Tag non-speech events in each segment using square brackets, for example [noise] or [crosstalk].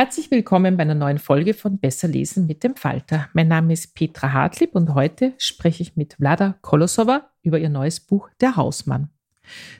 Herzlich willkommen bei einer neuen Folge von Besser lesen mit dem Falter. Mein Name ist Petra Hartlieb und heute spreche ich mit Vlada Kolosova über ihr neues Buch Der Hausmann.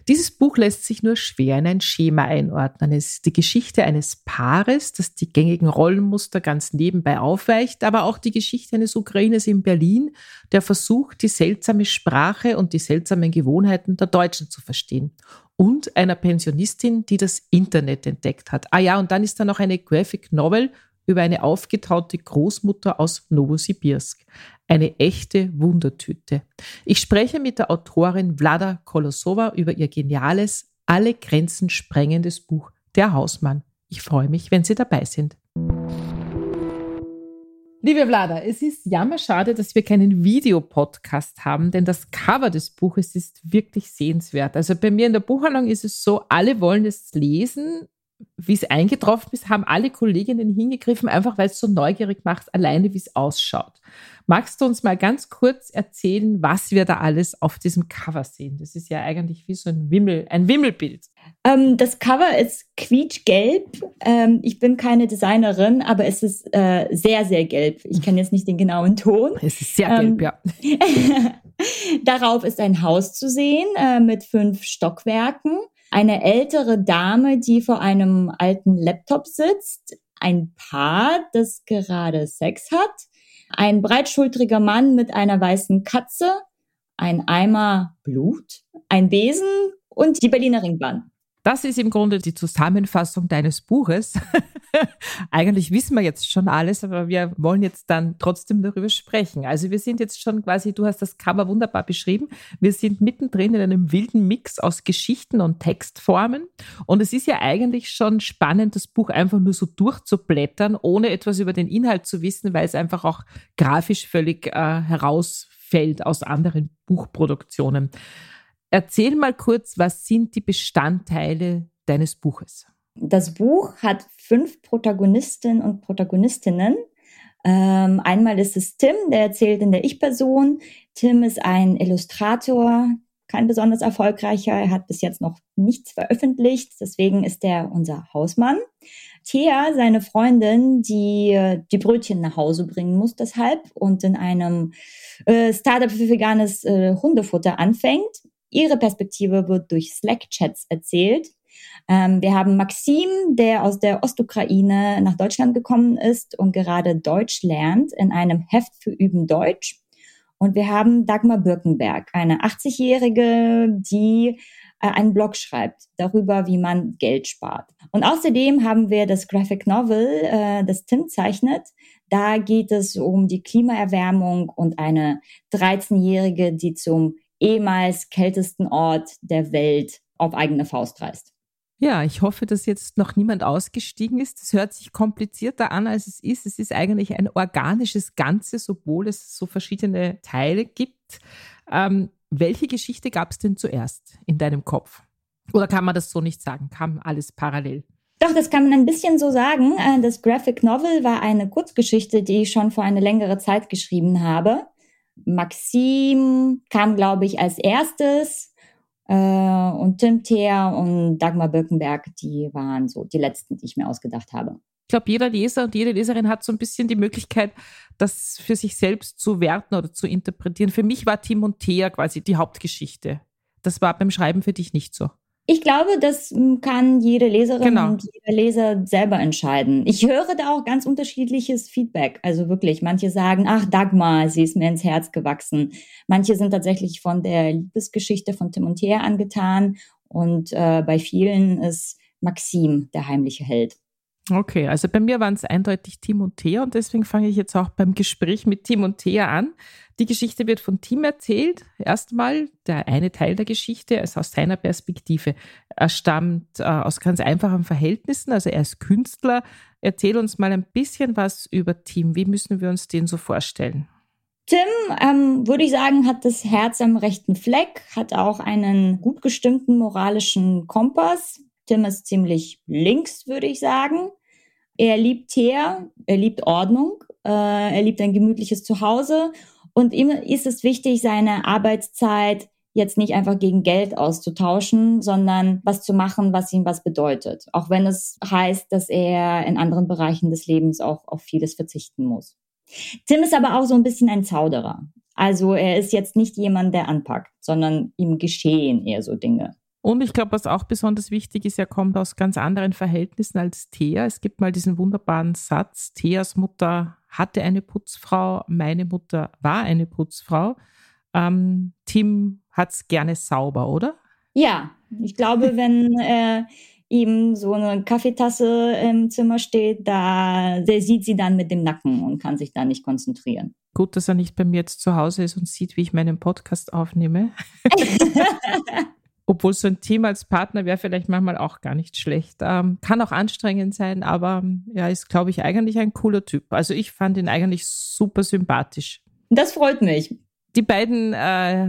Dieses Buch lässt sich nur schwer in ein Schema einordnen. Es ist die Geschichte eines Paares, das die gängigen Rollenmuster ganz nebenbei aufweicht, aber auch die Geschichte eines Ukrainers in Berlin, der versucht, die seltsame Sprache und die seltsamen Gewohnheiten der Deutschen zu verstehen und einer Pensionistin, die das Internet entdeckt hat. Ah ja, und dann ist da noch eine Graphic Novel über eine aufgetaute Großmutter aus Novosibirsk. Eine echte Wundertüte. Ich spreche mit der Autorin Vlada Kolosova über ihr geniales, alle Grenzen sprengendes Buch Der Hausmann. Ich freue mich, wenn Sie dabei sind. Liebe Vlada, es ist jammerschade, dass wir keinen Videopodcast haben, denn das Cover des Buches ist wirklich sehenswert. Also bei mir in der Buchhandlung ist es so, alle wollen es lesen. Wie es eingetroffen ist, haben alle Kolleginnen hingegriffen, einfach weil es so neugierig macht, alleine wie es ausschaut. Magst du uns mal ganz kurz erzählen, was wir da alles auf diesem Cover sehen? Das ist ja eigentlich wie so ein Wimmel, ein Wimmelbild. Ähm, das Cover ist quietschgelb. Ähm, ich bin keine Designerin, aber es ist äh, sehr, sehr gelb. Ich kenne jetzt nicht den genauen Ton. Es ist sehr gelb, ähm, ja. [laughs] Darauf ist ein Haus zu sehen äh, mit fünf Stockwerken. Eine ältere Dame, die vor einem alten Laptop sitzt. Ein Paar, das gerade Sex hat ein breitschultriger Mann mit einer weißen Katze, ein Eimer Blut, ein Besen und die Berliner Ringbahn. Das ist im Grunde die Zusammenfassung deines Buches. [laughs] Eigentlich wissen wir jetzt schon alles, aber wir wollen jetzt dann trotzdem darüber sprechen. Also wir sind jetzt schon quasi, du hast das Cover wunderbar beschrieben, wir sind mittendrin in einem wilden Mix aus Geschichten und Textformen. Und es ist ja eigentlich schon spannend, das Buch einfach nur so durchzublättern, ohne etwas über den Inhalt zu wissen, weil es einfach auch grafisch völlig äh, herausfällt aus anderen Buchproduktionen. Erzähl mal kurz, was sind die Bestandteile deines Buches? Das Buch hat fünf Protagonistinnen und Protagonistinnen. Ähm, einmal ist es Tim, der erzählt in der Ich-Person. Tim ist ein Illustrator, kein besonders erfolgreicher. Er hat bis jetzt noch nichts veröffentlicht. Deswegen ist er unser Hausmann. Thea, seine Freundin, die äh, die Brötchen nach Hause bringen muss deshalb und in einem äh, Startup für veganes äh, Hundefutter anfängt. Ihre Perspektive wird durch Slack-Chats erzählt. Ähm, wir haben Maxim, der aus der Ostukraine nach Deutschland gekommen ist und gerade Deutsch lernt in einem Heft für Üben Deutsch. Und wir haben Dagmar Birkenberg, eine 80-Jährige, die äh, einen Blog schreibt darüber, wie man Geld spart. Und außerdem haben wir das Graphic Novel, äh, das Tim zeichnet. Da geht es um die Klimaerwärmung und eine 13-Jährige, die zum ehemals kältesten Ort der Welt auf eigene Faust reist. Ja, ich hoffe, dass jetzt noch niemand ausgestiegen ist. Das hört sich komplizierter an, als es ist. Es ist eigentlich ein organisches Ganzes, obwohl es so verschiedene Teile gibt. Ähm, welche Geschichte gab es denn zuerst in deinem Kopf? Oder kann man das so nicht sagen? Kam alles parallel? Doch, das kann man ein bisschen so sagen. Äh, das Graphic Novel war eine Kurzgeschichte, die ich schon vor eine längere Zeit geschrieben habe. Maxim kam, glaube ich, als erstes. Äh, und Tim Theer und Dagmar Birkenberg, die waren so die letzten, die ich mir ausgedacht habe. Ich glaube, jeder Leser und jede Leserin hat so ein bisschen die Möglichkeit, das für sich selbst zu werten oder zu interpretieren. Für mich war Tim und Thea quasi die Hauptgeschichte. Das war beim Schreiben für dich nicht so. Ich glaube, das kann jede Leserin genau. und jeder Leser selber entscheiden. Ich höre da auch ganz unterschiedliches Feedback. Also wirklich, manche sagen, ach Dagmar, sie ist mir ins Herz gewachsen. Manche sind tatsächlich von der Liebesgeschichte von Tim und Thea angetan. Und äh, bei vielen ist Maxim der heimliche Held. Okay, also bei mir waren es eindeutig Tim und Thea und deswegen fange ich jetzt auch beim Gespräch mit Tim und Thea an. Die Geschichte wird von Tim erzählt. Erstmal der eine Teil der Geschichte ist aus seiner Perspektive. Er stammt äh, aus ganz einfachen Verhältnissen, also er ist Künstler. Erzähl uns mal ein bisschen was über Tim. Wie müssen wir uns den so vorstellen? Tim, ähm, würde ich sagen, hat das Herz am rechten Fleck, hat auch einen gut gestimmten moralischen Kompass. Tim ist ziemlich links, würde ich sagen. Er liebt Teer, er liebt Ordnung, äh, er liebt ein gemütliches Zuhause und ihm ist es wichtig, seine Arbeitszeit jetzt nicht einfach gegen Geld auszutauschen, sondern was zu machen, was ihm was bedeutet. Auch wenn es heißt, dass er in anderen Bereichen des Lebens auch auf vieles verzichten muss. Tim ist aber auch so ein bisschen ein Zauderer. Also er ist jetzt nicht jemand, der anpackt, sondern ihm geschehen eher so Dinge. Und ich glaube, was auch besonders wichtig ist, er kommt aus ganz anderen Verhältnissen als Thea. Es gibt mal diesen wunderbaren Satz, Theas Mutter hatte eine Putzfrau, meine Mutter war eine Putzfrau. Ähm, Tim hat es gerne sauber, oder? Ja, ich glaube, [laughs] wenn äh, ihm so eine Kaffeetasse im Zimmer steht, da der sieht sie dann mit dem Nacken und kann sich da nicht konzentrieren. Gut, dass er nicht bei mir jetzt zu Hause ist und sieht, wie ich meinen Podcast aufnehme. [laughs] [laughs] Obwohl so ein Team als Partner wäre vielleicht manchmal auch gar nicht schlecht. Ähm, kann auch anstrengend sein, aber ja, ist, glaube ich, eigentlich ein cooler Typ. Also ich fand ihn eigentlich super sympathisch. Das freut mich. Die beiden äh,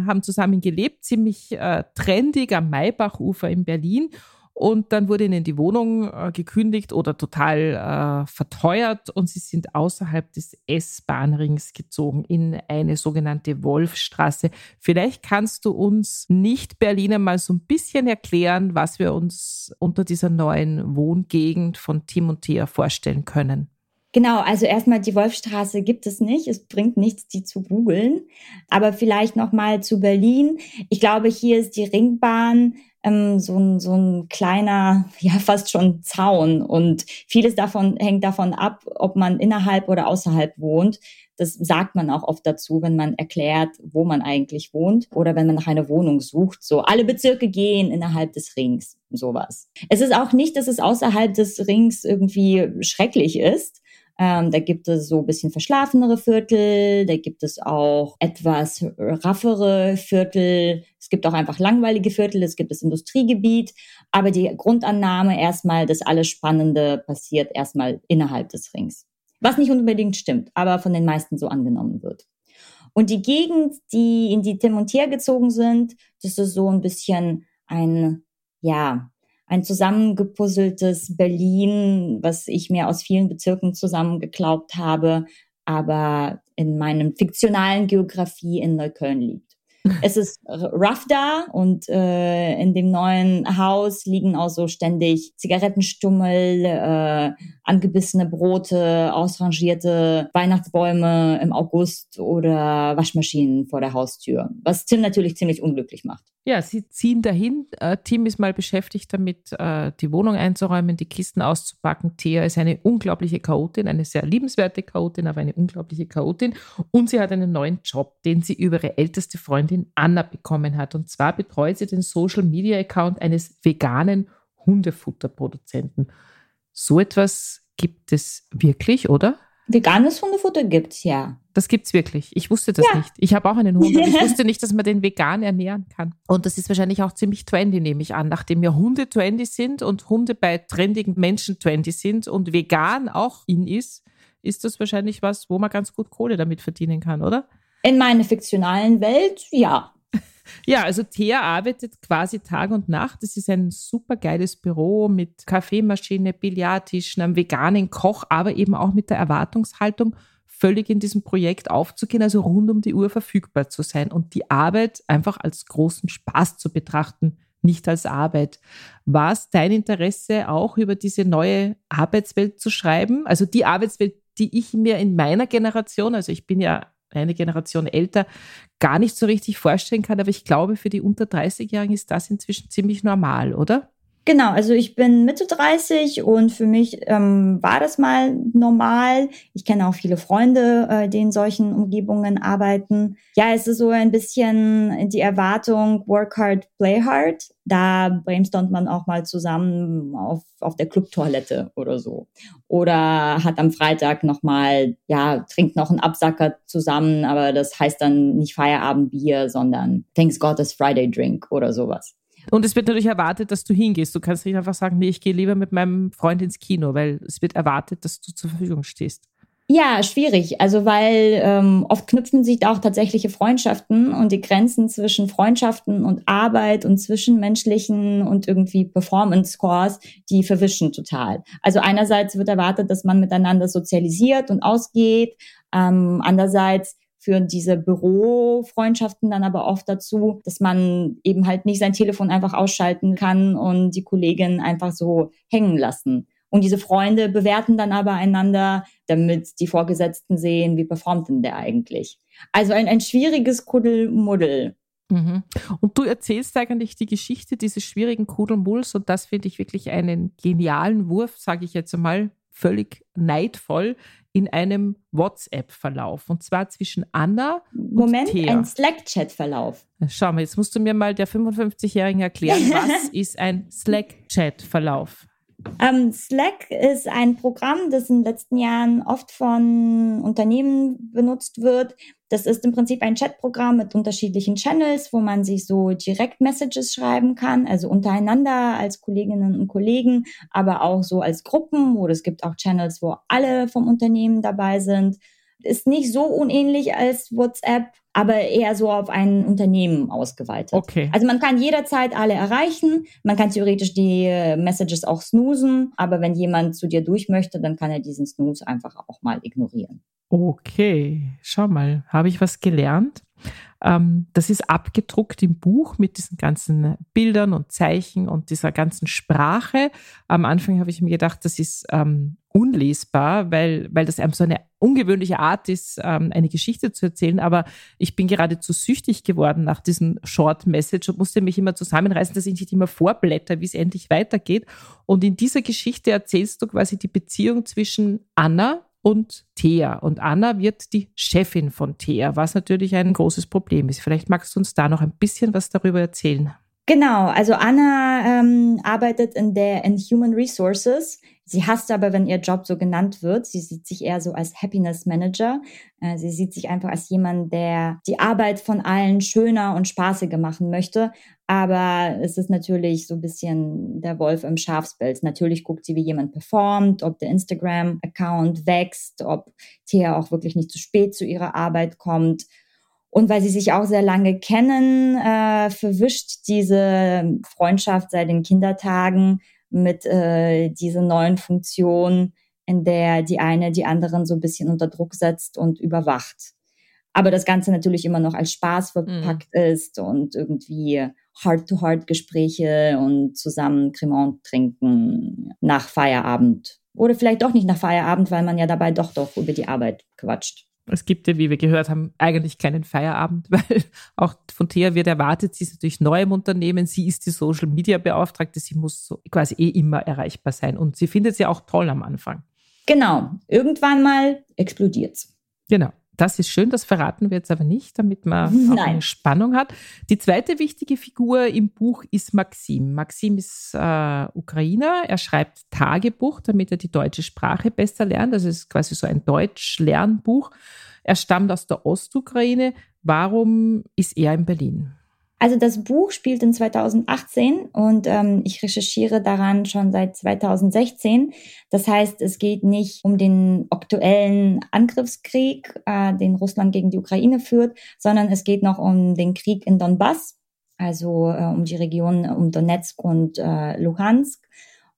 haben zusammen gelebt, ziemlich äh, trendig am Maybachufer in Berlin. Und dann wurde ihnen die Wohnung äh, gekündigt oder total äh, verteuert und sie sind außerhalb des S-Bahnrings gezogen in eine sogenannte Wolfstraße. Vielleicht kannst du uns Nicht-Berliner mal so ein bisschen erklären, was wir uns unter dieser neuen Wohngegend von Tim und Thea vorstellen können. Genau, also erstmal die Wolfstraße gibt es nicht. Es bringt nichts, die zu googeln. Aber vielleicht noch mal zu Berlin. Ich glaube, hier ist die Ringbahn ähm, so, ein, so ein kleiner, [laughs] ja fast schon Zaun. Und vieles davon hängt davon ab, ob man innerhalb oder außerhalb wohnt. Das sagt man auch oft dazu, wenn man erklärt, wo man eigentlich wohnt oder wenn man nach einer Wohnung sucht. So, alle Bezirke gehen innerhalb des Rings, sowas. Es ist auch nicht, dass es außerhalb des Rings irgendwie schrecklich ist. Ähm, da gibt es so ein bisschen verschlafenere Viertel, da gibt es auch etwas raffere Viertel. Es gibt auch einfach langweilige Viertel, es gibt das Industriegebiet. Aber die Grundannahme erstmal, dass alles Spannende passiert erstmal innerhalb des Rings. Was nicht unbedingt stimmt, aber von den meisten so angenommen wird. Und die Gegend, die in die Tim und Tier gezogen sind, das ist so ein bisschen ein, ja, ein zusammengepuzzeltes Berlin, was ich mir aus vielen Bezirken zusammengeklaubt habe, aber in meinem fiktionalen Geografie in Neukölln liegt. Es ist rough da und äh, in dem neuen Haus liegen auch so ständig Zigarettenstummel, äh, angebissene Brote, ausrangierte Weihnachtsbäume im August oder Waschmaschinen vor der Haustür, was Tim natürlich ziemlich unglücklich macht. Ja, sie ziehen dahin. Äh, Tim ist mal beschäftigt damit, äh, die Wohnung einzuräumen, die Kisten auszupacken. Thea ist eine unglaubliche Chaotin, eine sehr liebenswerte Chaotin, aber eine unglaubliche Chaotin. Und sie hat einen neuen Job, den sie über ihre älteste Freundin Anna bekommen hat. Und zwar betreut sie den Social Media Account eines veganen Hundefutterproduzenten. So etwas gibt es wirklich, oder? Veganes Hundefutter gibt's ja. Das gibt's wirklich. Ich wusste das ja. nicht. Ich habe auch einen Hund und ich [laughs] wusste nicht, dass man den vegan ernähren kann. Und das ist wahrscheinlich auch ziemlich trendy, nehme ich an. Nachdem ja Hunde trendy sind und Hunde bei trendigen Menschen trendy sind und vegan auch in ist, ist das wahrscheinlich was, wo man ganz gut Kohle damit verdienen kann, oder? In meiner fiktionalen Welt, ja. Ja, also Thea arbeitet quasi Tag und Nacht. Es ist ein super geiles Büro mit Kaffeemaschine, Billardtischen, einem veganen Koch, aber eben auch mit der Erwartungshaltung, völlig in diesem Projekt aufzugehen, also rund um die Uhr verfügbar zu sein und die Arbeit einfach als großen Spaß zu betrachten, nicht als Arbeit. War es dein Interesse auch über diese neue Arbeitswelt zu schreiben? Also die Arbeitswelt, die ich mir in meiner Generation, also ich bin ja eine Generation älter, gar nicht so richtig vorstellen kann, aber ich glaube, für die unter 30-Jährigen ist das inzwischen ziemlich normal, oder? Genau, also ich bin Mitte 30 und für mich ähm, war das mal normal. Ich kenne auch viele Freunde, äh, die in solchen Umgebungen arbeiten. Ja, es ist so ein bisschen die Erwartung, work hard, play hard. Da brainstormt man auch mal zusammen auf, auf der Clubtoilette oder so. Oder hat am Freitag nochmal, ja, trinkt noch einen Absacker zusammen, aber das heißt dann nicht Feierabendbier, sondern Thanks God it's Friday Drink oder sowas. Und es wird natürlich erwartet, dass du hingehst. Du kannst nicht einfach sagen, nee, ich gehe lieber mit meinem Freund ins Kino, weil es wird erwartet, dass du zur Verfügung stehst. Ja, schwierig. Also weil ähm, oft knüpfen sich da auch tatsächliche Freundschaften und die Grenzen zwischen Freundschaften und Arbeit und zwischenmenschlichen und irgendwie Performance Scores, die verwischen total. Also einerseits wird erwartet, dass man miteinander sozialisiert und ausgeht. Ähm, andererseits führen diese Bürofreundschaften dann aber oft dazu, dass man eben halt nicht sein Telefon einfach ausschalten kann und die Kollegin einfach so hängen lassen. Und diese Freunde bewerten dann aber einander, damit die Vorgesetzten sehen, wie performt denn der eigentlich. Also ein, ein schwieriges Kuddelmuddel. Mhm. Und du erzählst eigentlich die Geschichte dieses schwierigen Kuddelmulls und das finde ich wirklich einen genialen Wurf, sage ich jetzt einmal, völlig neidvoll in einem WhatsApp-Verlauf. Und zwar zwischen Anna und Moment, Thea. ein Slack-Chat-Verlauf. Schau mal, jetzt musst du mir mal der 55-Jährigen erklären, [laughs] was ist ein Slack-Chat-Verlauf? Ähm, Slack ist ein Programm, das in den letzten Jahren oft von Unternehmen benutzt wird. Das ist im Prinzip ein Chatprogramm mit unterschiedlichen Channels, wo man sich so direkt Messages schreiben kann, also untereinander als Kolleginnen und Kollegen, aber auch so als Gruppen oder es gibt auch Channels, wo alle vom Unternehmen dabei sind ist nicht so unähnlich als WhatsApp, aber eher so auf ein Unternehmen ausgeweitet. Okay. Also man kann jederzeit alle erreichen, man kann theoretisch die äh, Messages auch snoosen, aber wenn jemand zu dir durch möchte, dann kann er diesen Snooze einfach auch mal ignorieren. Okay, schau mal, habe ich was gelernt? Ähm, das ist abgedruckt im Buch mit diesen ganzen Bildern und Zeichen und dieser ganzen Sprache. Am Anfang habe ich mir gedacht, das ist ähm, unlesbar, weil, weil das so eine ungewöhnliche Art ist, ähm, eine Geschichte zu erzählen. Aber ich bin geradezu süchtig geworden nach diesem Short Message und musste mich immer zusammenreißen, dass ich nicht immer vorblätter, wie es endlich weitergeht. Und in dieser Geschichte erzählst du quasi die Beziehung zwischen Anna, und Thea. Und Anna wird die Chefin von Thea, was natürlich ein großes Problem ist. Vielleicht magst du uns da noch ein bisschen was darüber erzählen. Genau, also Anna ähm, arbeitet in der in Human Resources. Sie hasst aber, wenn ihr Job so genannt wird. Sie sieht sich eher so als Happiness Manager. Äh, sie sieht sich einfach als jemand, der die Arbeit von allen schöner und spaßiger machen möchte. Aber es ist natürlich so ein bisschen der Wolf im Schafspelz. Natürlich guckt sie, wie jemand performt, ob der Instagram-Account wächst, ob Thea auch wirklich nicht zu spät zu ihrer Arbeit kommt. Und weil sie sich auch sehr lange kennen, äh, verwischt diese Freundschaft seit den Kindertagen mit äh, dieser neuen Funktion, in der die eine die anderen so ein bisschen unter Druck setzt und überwacht. Aber das Ganze natürlich immer noch als Spaß verpackt mhm. ist und irgendwie Heart-to-Heart-Gespräche und zusammen Cremant trinken nach Feierabend. Oder vielleicht doch nicht nach Feierabend, weil man ja dabei doch doch über die Arbeit quatscht. Es gibt ja, wie wir gehört haben, eigentlich keinen Feierabend, [laughs] weil auch von Thea wird erwartet, sie ist natürlich neu im Unternehmen, sie ist die Social Media Beauftragte, sie muss so quasi eh immer erreichbar sein und sie findet sie auch toll am Anfang. Genau, irgendwann mal explodiert's. Genau. Das ist schön, das verraten wir jetzt aber nicht, damit man auch eine Spannung hat. Die zweite wichtige Figur im Buch ist Maxim. Maxim ist äh, Ukrainer, er schreibt Tagebuch, damit er die deutsche Sprache besser lernt. Das ist quasi so ein Deutsch-Lernbuch. Er stammt aus der Ostukraine. Warum ist er in Berlin? Also das Buch spielt in 2018 und ähm, ich recherchiere daran schon seit 2016. Das heißt, es geht nicht um den aktuellen Angriffskrieg, äh, den Russland gegen die Ukraine führt, sondern es geht noch um den Krieg in Donbass, also äh, um die Region um Donetsk und äh, Luhansk.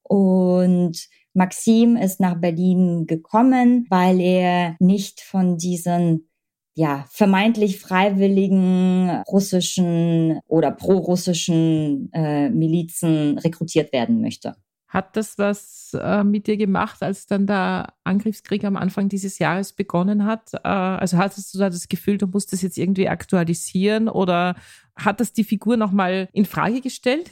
Und Maxim ist nach Berlin gekommen, weil er nicht von diesen ja, vermeintlich freiwilligen russischen oder pro-russischen äh, Milizen rekrutiert werden möchte. Hat das was äh, mit dir gemacht, als dann der Angriffskrieg am Anfang dieses Jahres begonnen hat? Äh, also hattest du da das Gefühl, du musst das jetzt irgendwie aktualisieren oder hat das die Figur nochmal in Frage gestellt?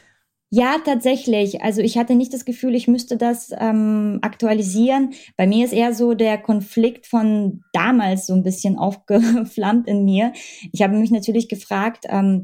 Ja, tatsächlich. Also ich hatte nicht das Gefühl, ich müsste das ähm, aktualisieren. Bei mir ist eher so der Konflikt von damals so ein bisschen [laughs] aufgeflammt in mir. Ich habe mich natürlich gefragt, ähm,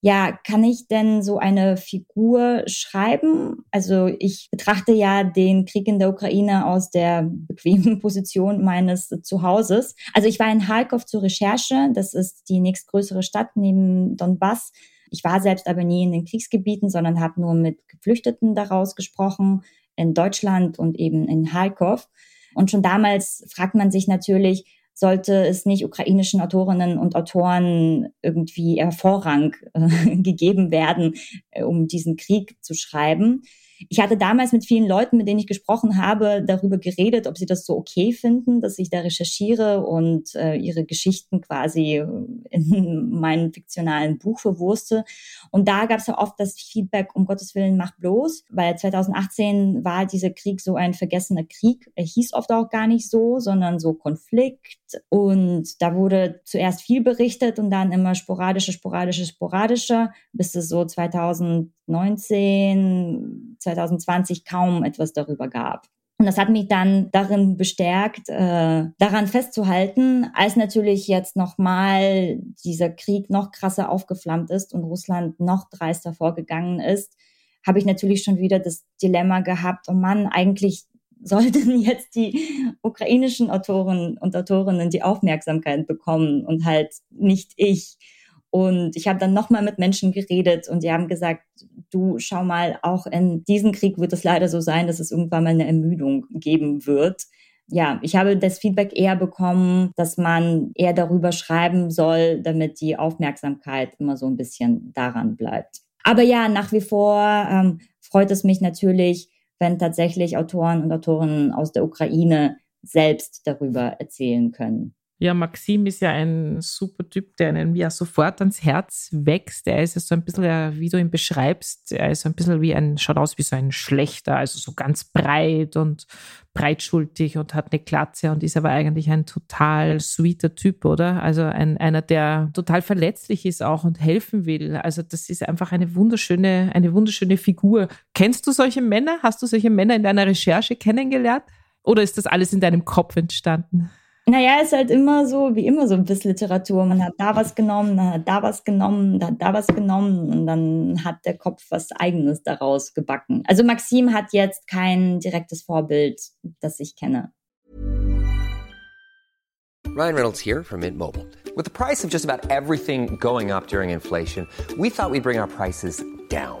ja, kann ich denn so eine Figur schreiben? Also ich betrachte ja den Krieg in der Ukraine aus der bequemen [laughs] Position meines Zuhauses. Also ich war in Kharkov zur Recherche. Das ist die nächstgrößere Stadt neben Donbass. Ich war selbst aber nie in den Kriegsgebieten, sondern habe nur mit Geflüchteten daraus gesprochen, in Deutschland und eben in Kharkov. Und schon damals fragt man sich natürlich, sollte es nicht ukrainischen Autorinnen und Autoren irgendwie Vorrang äh, [laughs] gegeben werden, äh, um diesen Krieg zu schreiben. Ich hatte damals mit vielen Leuten, mit denen ich gesprochen habe, darüber geredet, ob sie das so okay finden, dass ich da recherchiere und äh, ihre Geschichten quasi in [laughs] meinem fiktionalen Buch verwurste. Und da gab es ja oft das Feedback, um Gottes Willen, mach bloß, weil 2018 war dieser Krieg so ein vergessener Krieg. Er hieß oft auch gar nicht so, sondern so Konflikt. Und da wurde zuerst viel berichtet und dann immer sporadischer, sporadischer, sporadischer, bis es so 2019, 2020 kaum etwas darüber gab. Und das hat mich dann darin bestärkt, äh, daran festzuhalten, als natürlich jetzt nochmal dieser Krieg noch krasser aufgeflammt ist und Russland noch dreister vorgegangen ist, habe ich natürlich schon wieder das Dilemma gehabt, oh Mann, eigentlich [laughs] sollten jetzt die ukrainischen Autoren und Autorinnen die Aufmerksamkeit bekommen und halt nicht ich. Und ich habe dann nochmal mit Menschen geredet und die haben gesagt, du schau mal, auch in diesem Krieg wird es leider so sein, dass es irgendwann mal eine Ermüdung geben wird. Ja, ich habe das Feedback eher bekommen, dass man eher darüber schreiben soll, damit die Aufmerksamkeit immer so ein bisschen daran bleibt. Aber ja, nach wie vor ähm, freut es mich natürlich, wenn tatsächlich Autoren und Autorinnen aus der Ukraine selbst darüber erzählen können. Ja, Maxim ist ja ein super Typ, der einem ja sofort ans Herz wächst. Er ist ja so ein bisschen, wie du ihn beschreibst, er ist so ein bisschen wie ein, schaut aus wie so ein Schlechter, also so ganz breit und breitschultig und hat eine Glatze und ist aber eigentlich ein total sweeter Typ, oder? Also ein, einer, der total verletzlich ist auch und helfen will. Also das ist einfach eine wunderschöne, eine wunderschöne Figur. Kennst du solche Männer? Hast du solche Männer in deiner Recherche kennengelernt? Oder ist das alles in deinem Kopf entstanden? Naja, ist halt immer so, wie immer so ein bisschen Literatur. Man hat da was genommen, dann hat da was genommen, dann hat da was genommen und dann hat der Kopf was Eigenes daraus gebacken. Also Maxim hat jetzt kein direktes Vorbild, das ich kenne. Ryan Reynolds here from Mint Mobile. With the price of just about everything going up during inflation, we thought we'd bring our prices down.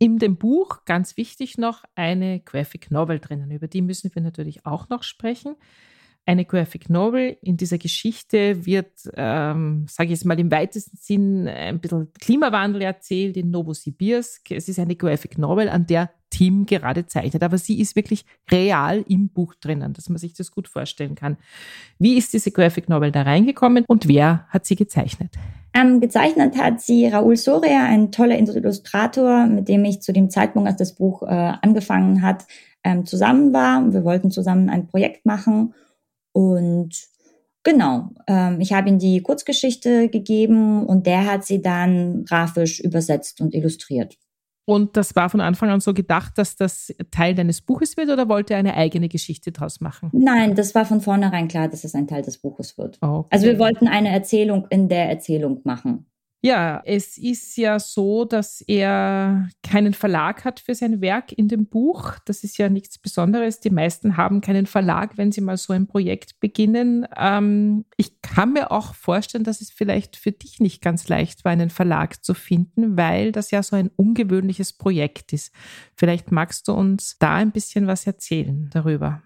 in dem Buch ganz wichtig noch eine Graphic Novel drinnen. Über die müssen wir natürlich auch noch sprechen. Eine Graphic Novel in dieser Geschichte wird, ähm, sage ich jetzt mal im weitesten Sinn, ein bisschen Klimawandel erzählt in Novosibirsk. Es ist eine Graphic Novel, an der Tim gerade zeichnet, aber sie ist wirklich real im Buch drinnen, dass man sich das gut vorstellen kann. Wie ist diese Graphic Novel da reingekommen und wer hat sie gezeichnet? Ähm, gezeichnet hat sie Raoul Soria, ein toller Illustrator, mit dem ich zu dem Zeitpunkt, als das Buch äh, angefangen hat, ähm, zusammen war. Wir wollten zusammen ein Projekt machen und genau, ähm, ich habe ihm die Kurzgeschichte gegeben und der hat sie dann grafisch übersetzt und illustriert. Und das war von Anfang an so gedacht, dass das Teil deines Buches wird oder wollte er eine eigene Geschichte daraus machen? Nein, das war von vornherein klar, dass es ein Teil des Buches wird. Okay. Also wir wollten eine Erzählung in der Erzählung machen. Ja, es ist ja so, dass er keinen Verlag hat für sein Werk in dem Buch. Das ist ja nichts Besonderes. Die meisten haben keinen Verlag, wenn sie mal so ein Projekt beginnen. Ähm, ich kann mir auch vorstellen, dass es vielleicht für dich nicht ganz leicht war, einen Verlag zu finden, weil das ja so ein ungewöhnliches Projekt ist. Vielleicht magst du uns da ein bisschen was erzählen darüber.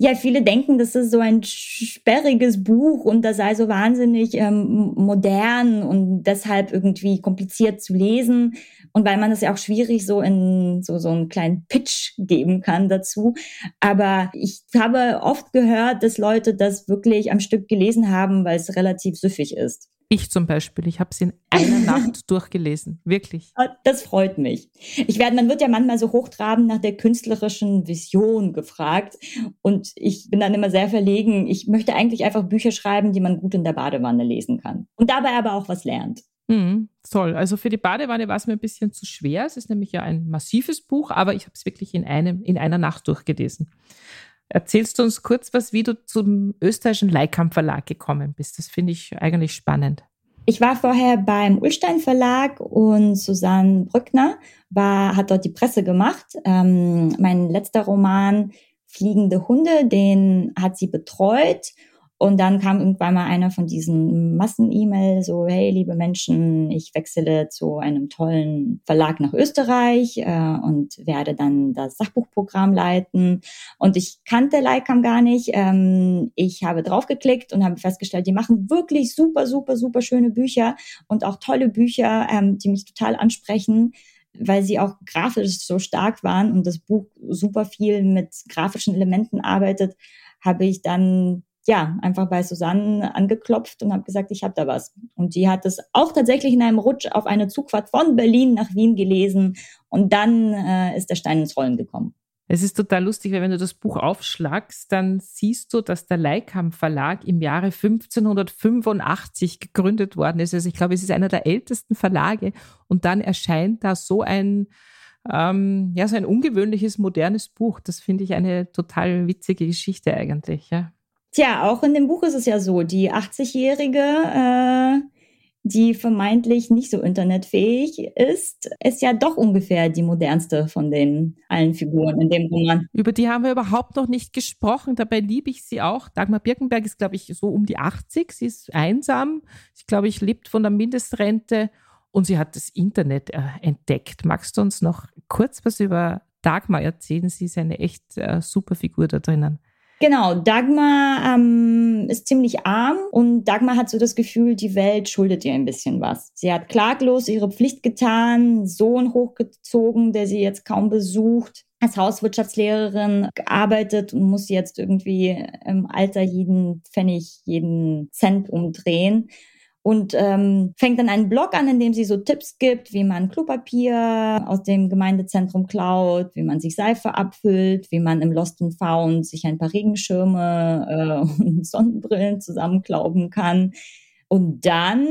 Ja, viele denken, das ist so ein sperriges Buch und das sei so wahnsinnig ähm, modern und deshalb irgendwie kompliziert zu lesen. Und weil man das ja auch schwierig so in so, so einen kleinen Pitch geben kann dazu. Aber ich habe oft gehört, dass Leute das wirklich am Stück gelesen haben, weil es relativ süffig ist. Ich zum Beispiel, ich habe es in einer [laughs] Nacht durchgelesen, wirklich. Ah, das freut mich. Ich werde, man wird ja manchmal so hochtrabend nach der künstlerischen Vision gefragt und ich bin dann immer sehr verlegen. Ich möchte eigentlich einfach Bücher schreiben, die man gut in der Badewanne lesen kann und dabei aber auch was lernt. Mhm, toll. Also für die Badewanne war es mir ein bisschen zu schwer. Es ist nämlich ja ein massives Buch, aber ich habe es wirklich in einem in einer Nacht durchgelesen. Erzählst du uns kurz was, wie du zum österreichischen Leikam Verlag gekommen bist? Das finde ich eigentlich spannend. Ich war vorher beim Ulstein Verlag und Susanne Brückner war, hat dort die Presse gemacht. Ähm, mein letzter Roman Fliegende Hunde, den hat sie betreut und dann kam irgendwann mal einer von diesen Massen-E-Mail, so, hey, liebe Menschen, ich wechsle zu einem tollen Verlag nach Österreich äh, und werde dann das Sachbuchprogramm leiten. Und ich kannte Leikam gar nicht. Ähm, ich habe draufgeklickt und habe festgestellt, die machen wirklich super, super, super schöne Bücher und auch tolle Bücher, ähm, die mich total ansprechen weil sie auch grafisch so stark waren und das Buch super viel mit grafischen Elementen arbeitet, habe ich dann ja, einfach bei Susanne angeklopft und habe gesagt, ich habe da was. Und die hat es auch tatsächlich in einem Rutsch auf eine Zugfahrt von Berlin nach Wien gelesen und dann äh, ist der Stein ins Rollen gekommen. Es ist total lustig, weil wenn du das Buch aufschlagst, dann siehst du, dass der Leikam Verlag im Jahre 1585 gegründet worden ist. Also ich glaube, es ist einer der ältesten Verlage und dann erscheint da so ein ähm, ja, so ein ungewöhnliches, modernes Buch. Das finde ich eine total witzige Geschichte eigentlich, ja. Tja, auch in dem Buch ist es ja so, die 80-Jährige, äh, die vermeintlich nicht so internetfähig ist, ist ja doch ungefähr die modernste von den allen Figuren in dem Roman. Über die haben wir überhaupt noch nicht gesprochen. Dabei liebe ich sie auch. Dagmar Birkenberg ist, glaube ich, so um die 80. Sie ist einsam. Ich glaube, ich lebt von der Mindestrente und sie hat das Internet äh, entdeckt. Magst du uns noch kurz was über Dagmar erzählen? Sie ist eine echt äh, super Figur da drinnen. Genau, Dagmar ähm, ist ziemlich arm und Dagmar hat so das Gefühl, die Welt schuldet ihr ein bisschen was. Sie hat klaglos ihre Pflicht getan, Sohn hochgezogen, der sie jetzt kaum besucht, als Hauswirtschaftslehrerin gearbeitet und muss jetzt irgendwie im Alter jeden Pfennig, jeden Cent umdrehen und ähm, fängt dann einen Blog an, in dem sie so Tipps gibt, wie man Klopapier aus dem Gemeindezentrum klaut, wie man sich Seife abfüllt, wie man im Lost and Found sich ein paar Regenschirme äh, [laughs] und Sonnenbrillen zusammenklauben kann. Und dann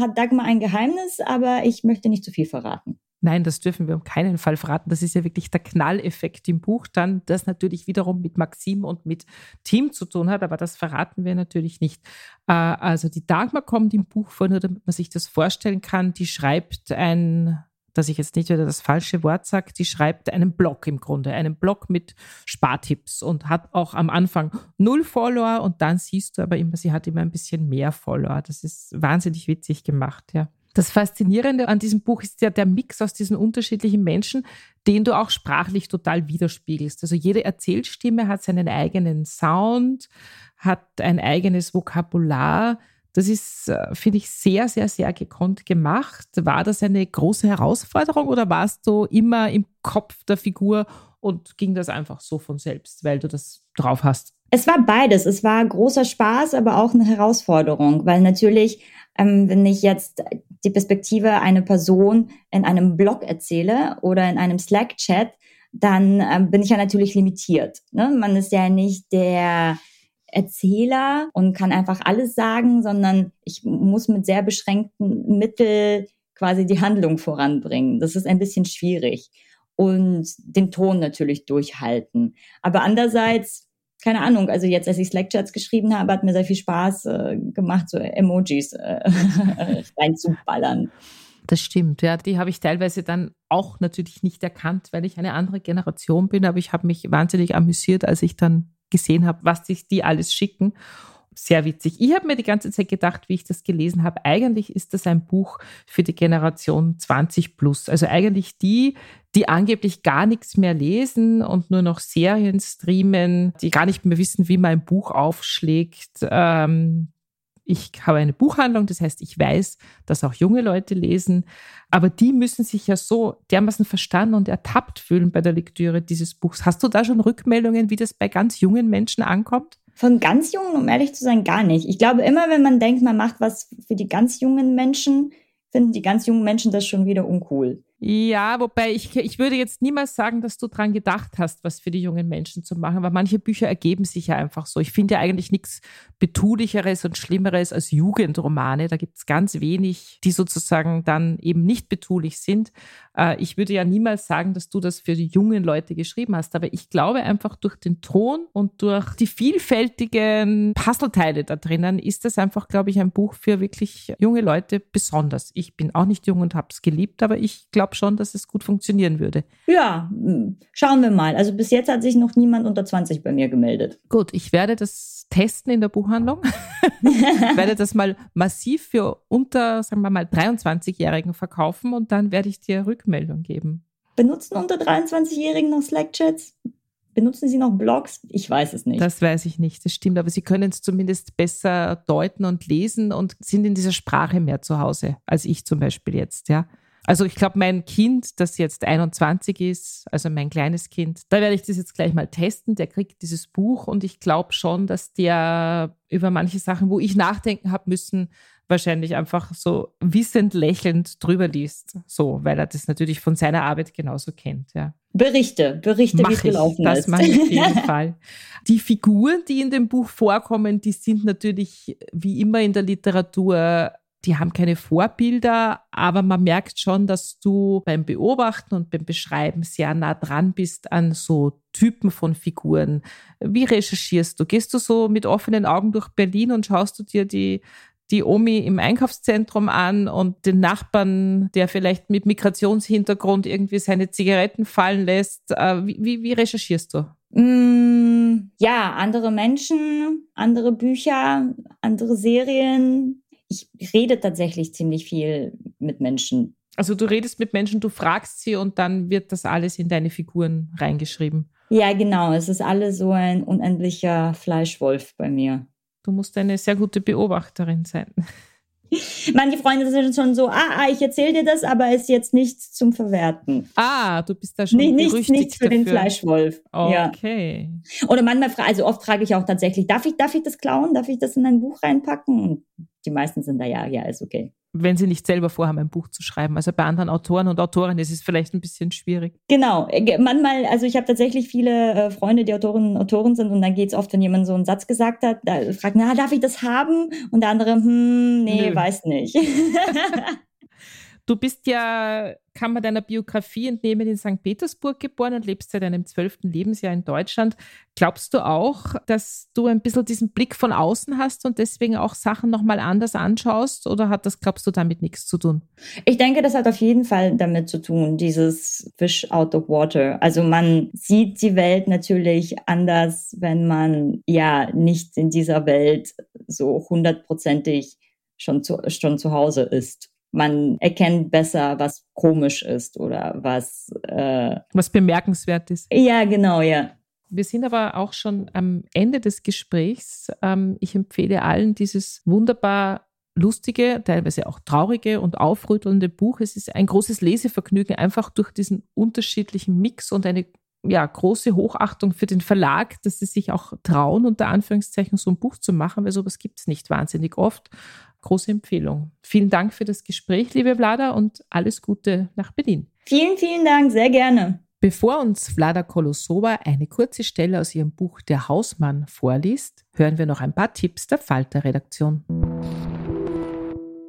hat Dagmar ein Geheimnis, aber ich möchte nicht zu viel verraten. Nein, das dürfen wir um keinen Fall verraten. Das ist ja wirklich der Knalleffekt im Buch dann, das natürlich wiederum mit Maxim und mit Team zu tun hat, aber das verraten wir natürlich nicht. Äh, also die Dagmar kommt im Buch vor, nur damit man sich das vorstellen kann. Die schreibt ein, dass ich jetzt nicht wieder das falsche Wort sage, die schreibt einen Blog im Grunde, einen Blog mit Spartipps und hat auch am Anfang null Follower und dann siehst du aber immer, sie hat immer ein bisschen mehr Follower. Das ist wahnsinnig witzig gemacht, ja. Das Faszinierende an diesem Buch ist ja der Mix aus diesen unterschiedlichen Menschen, den du auch sprachlich total widerspiegelst. Also jede Erzählstimme hat seinen eigenen Sound, hat ein eigenes Vokabular. Das ist, äh, finde ich, sehr, sehr, sehr gekonnt gemacht. War das eine große Herausforderung oder warst du immer im Kopf der Figur und ging das einfach so von selbst, weil du das drauf hast? Es war beides. Es war großer Spaß, aber auch eine Herausforderung, weil natürlich, ähm, wenn ich jetzt die Perspektive einer Person in einem Blog erzähle oder in einem Slack-Chat, dann ähm, bin ich ja natürlich limitiert. Ne? Man ist ja nicht der Erzähler und kann einfach alles sagen, sondern ich muss mit sehr beschränkten Mitteln quasi die Handlung voranbringen. Das ist ein bisschen schwierig und den Ton natürlich durchhalten. Aber andererseits keine Ahnung, also jetzt, als ich Slack-Chats geschrieben habe, hat mir sehr viel Spaß äh, gemacht, so Emojis äh, [laughs] reinzuballern. Das stimmt, ja. Die habe ich teilweise dann auch natürlich nicht erkannt, weil ich eine andere Generation bin, aber ich habe mich wahnsinnig amüsiert, als ich dann gesehen habe, was sich die alles schicken. Sehr witzig. Ich habe mir die ganze Zeit gedacht, wie ich das gelesen habe, eigentlich ist das ein Buch für die Generation 20 plus. Also eigentlich die, die angeblich gar nichts mehr lesen und nur noch Serien streamen, die gar nicht mehr wissen, wie man ein Buch aufschlägt, ähm, ich habe eine Buchhandlung, das heißt, ich weiß, dass auch junge Leute lesen, aber die müssen sich ja so dermaßen verstanden und ertappt fühlen bei der Lektüre dieses Buchs. Hast du da schon Rückmeldungen, wie das bei ganz jungen Menschen ankommt? Von ganz jungen, um ehrlich zu sein, gar nicht. Ich glaube, immer wenn man denkt, man macht was für die ganz jungen Menschen, finden die ganz jungen Menschen das schon wieder uncool. Ja, wobei ich, ich würde jetzt niemals sagen, dass du dran gedacht hast, was für die jungen Menschen zu machen, weil manche Bücher ergeben sich ja einfach so. Ich finde ja eigentlich nichts Betulicheres und Schlimmeres als Jugendromane. Da gibt es ganz wenig, die sozusagen dann eben nicht betulich sind. Äh, ich würde ja niemals sagen, dass du das für die jungen Leute geschrieben hast, aber ich glaube einfach durch den Ton und durch die vielfältigen Puzzleteile da drinnen ist das einfach, glaube ich, ein Buch für wirklich junge Leute besonders. Ich bin auch nicht jung und habe es geliebt, aber ich glaube, glaube schon, dass es gut funktionieren würde. Ja, hm, schauen wir mal. Also bis jetzt hat sich noch niemand unter 20 bei mir gemeldet. Gut, ich werde das testen in der Buchhandlung. [laughs] ich werde das mal massiv für unter, sagen wir mal, 23-Jährigen verkaufen und dann werde ich dir Rückmeldung geben. Benutzen unter 23-Jährigen noch Slack-Chats? Benutzen Sie noch Blogs? Ich weiß es nicht. Das weiß ich nicht, das stimmt, aber Sie können es zumindest besser deuten und lesen und sind in dieser Sprache mehr zu Hause als ich zum Beispiel jetzt, ja. Also ich glaube, mein Kind, das jetzt 21 ist, also mein kleines Kind, da werde ich das jetzt gleich mal testen. Der kriegt dieses Buch und ich glaube schon, dass der über manche Sachen, wo ich nachdenken habe müssen, wahrscheinlich einfach so wissend lächelnd drüber liest. So, weil er das natürlich von seiner Arbeit genauso kennt, ja. Berichte, Berichte, wie es gelaufen das ist. Das mache ich auf jeden [laughs] Fall. Die Figuren, die in dem Buch vorkommen, die sind natürlich wie immer in der Literatur die haben keine Vorbilder, aber man merkt schon, dass du beim Beobachten und beim Beschreiben sehr nah dran bist an so Typen von Figuren. Wie recherchierst du? Gehst du so mit offenen Augen durch Berlin und schaust du dir die, die Omi im Einkaufszentrum an und den Nachbarn, der vielleicht mit Migrationshintergrund irgendwie seine Zigaretten fallen lässt? Äh, wie, wie, wie recherchierst du? Mm, ja, andere Menschen, andere Bücher, andere Serien, ich rede tatsächlich ziemlich viel mit Menschen. Also du redest mit Menschen, du fragst sie und dann wird das alles in deine Figuren reingeschrieben. Ja, genau. Es ist alles so ein unendlicher Fleischwolf bei mir. Du musst eine sehr gute Beobachterin sein. [laughs] Manche Freunde sind schon so, ah, ah ich erzähle dir das, aber ist jetzt nichts zum Verwerten. Ah, du bist da schon nee, nichts, nichts für dafür. den Fleischwolf. Okay. Ja. Oder manchmal, also oft frage ich auch tatsächlich, darf ich, darf ich das klauen? Darf ich das in ein Buch reinpacken? Und die meisten sind da, ja, ja, ist okay. Wenn sie nicht selber vorhaben, ein Buch zu schreiben. Also bei anderen Autoren und Autorinnen ist es vielleicht ein bisschen schwierig. Genau. Äh, manchmal, also ich habe tatsächlich viele äh, Freunde, die Autorinnen und Autoren sind und dann geht es oft, wenn jemand so einen Satz gesagt hat, da fragt, na, darf ich das haben? Und der andere, hm, nee, Nö. weiß nicht. [laughs] Du bist ja, kann man deiner Biografie entnehmen, in St. Petersburg geboren und lebst seit deinem zwölften Lebensjahr in Deutschland. Glaubst du auch, dass du ein bisschen diesen Blick von außen hast und deswegen auch Sachen nochmal anders anschaust? Oder hat das, glaubst du, damit nichts zu tun? Ich denke, das hat auf jeden Fall damit zu tun, dieses Fish out of water. Also man sieht die Welt natürlich anders, wenn man ja nicht in dieser Welt so hundertprozentig schon zu, schon zu Hause ist man erkennt besser, was komisch ist oder was äh, was bemerkenswert ist. Ja, genau, ja. Wir sind aber auch schon am Ende des Gesprächs. Ähm, ich empfehle allen dieses wunderbar lustige, teilweise auch traurige und aufrüttelnde Buch. Es ist ein großes Lesevergnügen, einfach durch diesen unterschiedlichen Mix und eine ja, große Hochachtung für den Verlag, dass sie sich auch trauen, unter Anführungszeichen so ein Buch zu machen, weil sowas gibt es nicht wahnsinnig oft große Empfehlung. Vielen Dank für das Gespräch, liebe Vlada, und alles Gute nach Berlin. Vielen, vielen Dank, sehr gerne. Bevor uns Vlada Kolosova eine kurze Stelle aus ihrem Buch Der Hausmann vorliest, hören wir noch ein paar Tipps der Falter-Redaktion.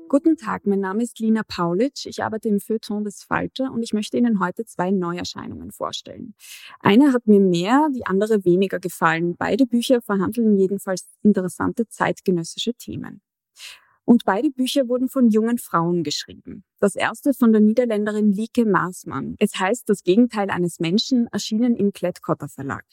Guten Tag, mein Name ist Lina Paulitsch. Ich arbeite im Feuilleton des Falter und ich möchte Ihnen heute zwei Neuerscheinungen vorstellen. Eine hat mir mehr, die andere weniger gefallen. Beide Bücher verhandeln jedenfalls interessante zeitgenössische Themen. Und beide Bücher wurden von jungen Frauen geschrieben. Das erste von der Niederländerin Lieke Maasmann. Es heißt Das Gegenteil eines Menschen, erschienen im Klettkotter Verlag.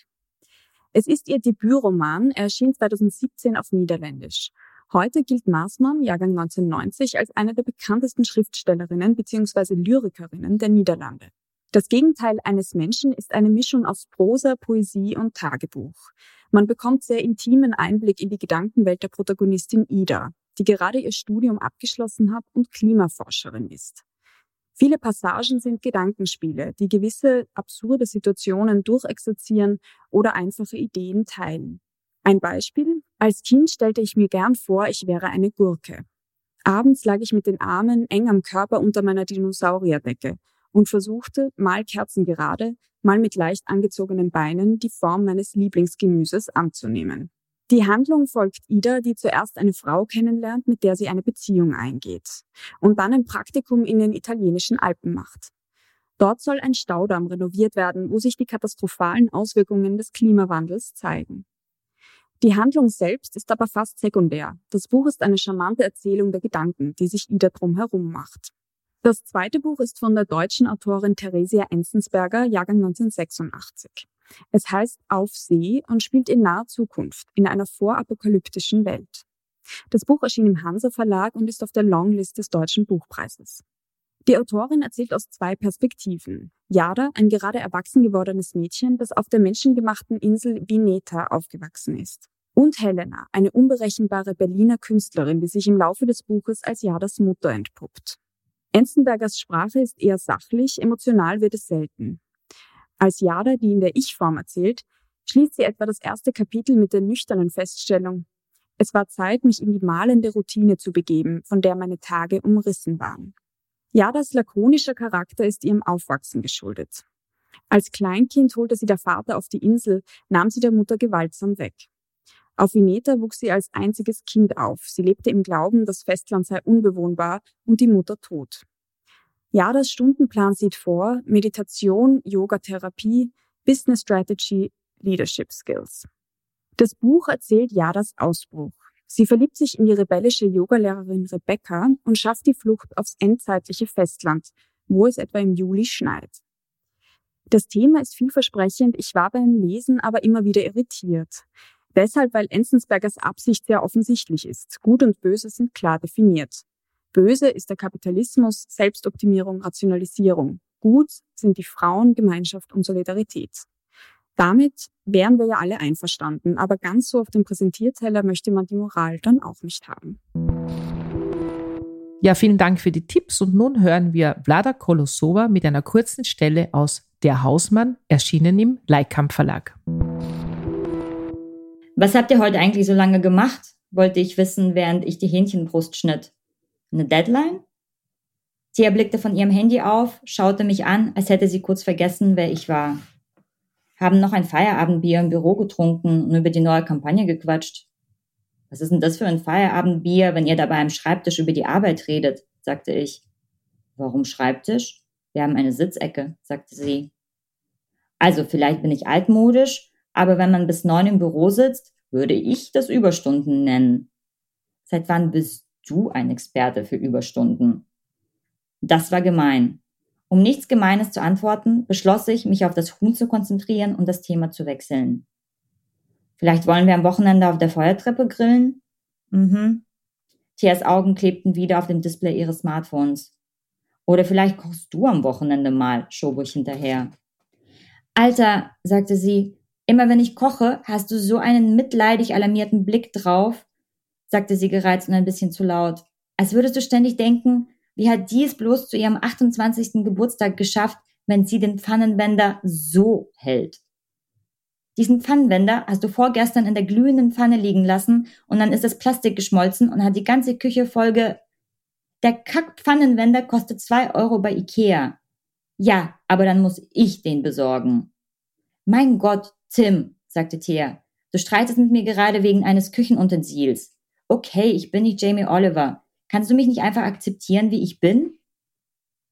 Es ist ihr Debütroman, er erschien 2017 auf Niederländisch. Heute gilt Maasmann, Jahrgang 1990, als eine der bekanntesten Schriftstellerinnen bzw. Lyrikerinnen der Niederlande. Das Gegenteil eines Menschen ist eine Mischung aus Prosa, Poesie und Tagebuch. Man bekommt sehr intimen Einblick in die Gedankenwelt der Protagonistin Ida, die gerade ihr Studium abgeschlossen hat und Klimaforscherin ist. Viele Passagen sind Gedankenspiele, die gewisse absurde Situationen durchexerzieren oder einfache Ideen teilen. Ein Beispiel. Als Kind stellte ich mir gern vor, ich wäre eine Gurke. Abends lag ich mit den Armen eng am Körper unter meiner Dinosaurierdecke und versuchte, mal kerzengerade, mal mit leicht angezogenen Beinen die Form meines Lieblingsgemüses anzunehmen. Die Handlung folgt Ida, die zuerst eine Frau kennenlernt, mit der sie eine Beziehung eingeht und dann ein Praktikum in den italienischen Alpen macht. Dort soll ein Staudamm renoviert werden, wo sich die katastrophalen Auswirkungen des Klimawandels zeigen. Die Handlung selbst ist aber fast sekundär. Das Buch ist eine charmante Erzählung der Gedanken, die sich Ida drumherum macht. Das zweite Buch ist von der deutschen Autorin Theresia Enzensberger, Jahrgang 1986. Es heißt Auf See und spielt in naher Zukunft, in einer vorapokalyptischen Welt. Das Buch erschien im Hansa Verlag und ist auf der Longlist des Deutschen Buchpreises. Die Autorin erzählt aus zwei Perspektiven. Jada, ein gerade erwachsen gewordenes Mädchen, das auf der menschengemachten Insel Vineta aufgewachsen ist. Und Helena, eine unberechenbare Berliner Künstlerin, die sich im Laufe des Buches als Jadas Mutter entpuppt. Enzenbergers Sprache ist eher sachlich, emotional wird es selten. Als Jada, die in der Ich-Form erzählt, schließt sie etwa das erste Kapitel mit der nüchternen Feststellung, es war Zeit, mich in die malende Routine zu begeben, von der meine Tage umrissen waren. Jadas lakonischer Charakter ist ihrem Aufwachsen geschuldet. Als Kleinkind holte sie der Vater auf die Insel, nahm sie der Mutter gewaltsam weg. Auf Vineta wuchs sie als einziges Kind auf. Sie lebte im Glauben, das Festland sei unbewohnbar und die Mutter tot. Jadas Stundenplan sieht vor Meditation, Yoga-Therapie, Business Strategy, Leadership Skills. Das Buch erzählt Jadas Ausbruch. Sie verliebt sich in die rebellische Yogalehrerin Rebecca und schafft die Flucht aufs endzeitliche Festland, wo es etwa im Juli schneit. Das Thema ist vielversprechend, ich war beim Lesen aber immer wieder irritiert. Deshalb, weil Enzensbergers Absicht sehr offensichtlich ist. Gut und Böse sind klar definiert. Böse ist der Kapitalismus, Selbstoptimierung, Rationalisierung. Gut sind die Frauen, Gemeinschaft und Solidarität. Damit wären wir ja alle einverstanden, aber ganz so auf dem Präsentierteller möchte man die Moral dann auch nicht haben. Ja, vielen Dank für die Tipps und nun hören wir Vlada Kolosova mit einer kurzen Stelle aus Der Hausmann, erschienen im Leikkamp Verlag. Was habt ihr heute eigentlich so lange gemacht? wollte ich wissen, während ich die Hähnchenbrust schnitt. Eine Deadline? Tia blickte von ihrem Handy auf, schaute mich an, als hätte sie kurz vergessen, wer ich war. Haben noch ein Feierabendbier im Büro getrunken und über die neue Kampagne gequatscht. Was ist denn das für ein Feierabendbier, wenn ihr dabei am Schreibtisch über die Arbeit redet? sagte ich. Warum Schreibtisch? Wir haben eine Sitzecke, sagte sie. Also vielleicht bin ich altmodisch, aber wenn man bis neun im Büro sitzt, würde ich das Überstunden nennen. Seit wann bist du ein Experte für Überstunden? Das war gemein. Um nichts Gemeines zu antworten, beschloss ich, mich auf das Huhn zu konzentrieren und das Thema zu wechseln. Vielleicht wollen wir am Wochenende auf der Feuertreppe grillen? Mhm. Tias Augen klebten wieder auf dem Display ihres Smartphones. Oder vielleicht kochst du am Wochenende mal, schob ich hinterher. Alter, sagte sie, immer wenn ich koche, hast du so einen mitleidig alarmierten Blick drauf sagte sie gereizt und ein bisschen zu laut. Als würdest du ständig denken, wie hat die es bloß zu ihrem 28. Geburtstag geschafft, wenn sie den Pfannenwender so hält? Diesen Pfannenwender hast du vorgestern in der glühenden Pfanne liegen lassen und dann ist das Plastik geschmolzen und hat die ganze Küche Folge. Der Kackpfannenwender kostet zwei Euro bei Ikea. Ja, aber dann muss ich den besorgen. Mein Gott, Tim, sagte Thea, du streitest mit mir gerade wegen eines Küchenutensils. Okay, ich bin nicht Jamie Oliver. Kannst du mich nicht einfach akzeptieren, wie ich bin?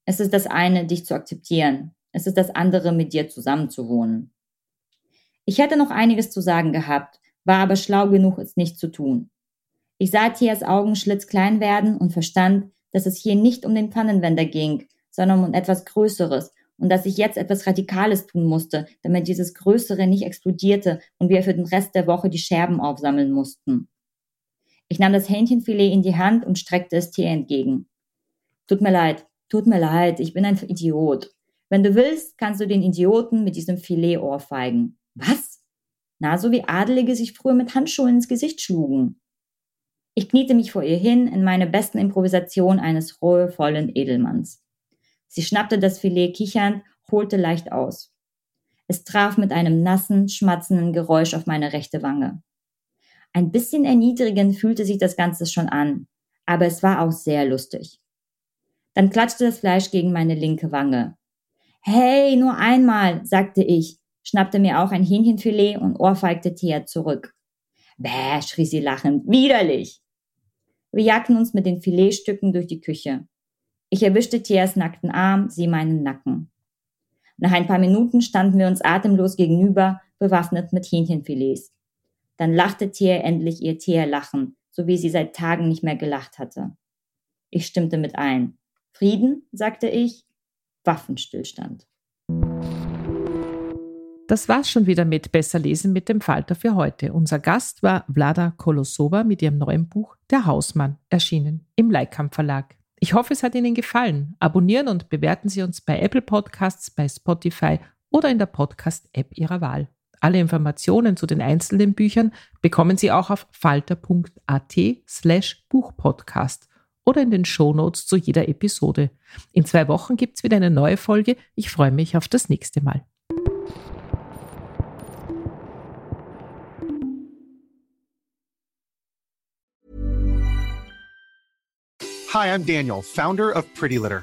Es ist das eine, dich zu akzeptieren. Es ist das andere, mit dir zusammenzuwohnen. Ich hätte noch einiges zu sagen gehabt, war aber schlau genug, es nicht zu tun. Ich sah Thias Augen schlitzklein werden und verstand, dass es hier nicht um den Pfannenwender ging, sondern um etwas Größeres und dass ich jetzt etwas Radikales tun musste, damit dieses Größere nicht explodierte und wir für den Rest der Woche die Scherben aufsammeln mussten. Ich nahm das Hähnchenfilet in die Hand und streckte es Thea entgegen. Tut mir leid, tut mir leid, ich bin ein Idiot. Wenn du willst, kannst du den Idioten mit diesem Filet ohrfeigen. Was? Na, so wie Adelige sich früher mit Handschuhen ins Gesicht schlugen. Ich kniete mich vor ihr hin in meine besten Improvisation eines ruhevollen Edelmanns. Sie schnappte das Filet kichernd, holte leicht aus. Es traf mit einem nassen, schmatzenden Geräusch auf meine rechte Wange. Ein bisschen erniedrigend fühlte sich das Ganze schon an, aber es war auch sehr lustig. Dann klatschte das Fleisch gegen meine linke Wange. Hey, nur einmal, sagte ich, schnappte mir auch ein Hähnchenfilet und ohrfeigte Thea zurück. Bäh, schrie sie lachend, widerlich. Wir jagten uns mit den Filetstücken durch die Küche. Ich erwischte Theas nackten Arm, sie meinen Nacken. Nach ein paar Minuten standen wir uns atemlos gegenüber, bewaffnet mit Hähnchenfilets. Dann lachte Thea endlich ihr Thea-Lachen, so wie sie seit Tagen nicht mehr gelacht hatte. Ich stimmte mit ein. Frieden, sagte ich. Waffenstillstand. Das war's schon wieder mit Besser lesen mit dem Falter für heute. Unser Gast war Vlada Kolosova mit ihrem neuen Buch Der Hausmann, erschienen im Leikam Verlag. Ich hoffe, es hat Ihnen gefallen. Abonnieren und bewerten Sie uns bei Apple Podcasts, bei Spotify oder in der Podcast-App Ihrer Wahl. Alle Informationen zu den einzelnen Büchern bekommen Sie auch auf falter.at slash Buchpodcast oder in den Shownotes zu jeder Episode. In zwei Wochen gibt es wieder eine neue Folge. Ich freue mich auf das nächste Mal. Hi, I'm Daniel, founder of Pretty Litter.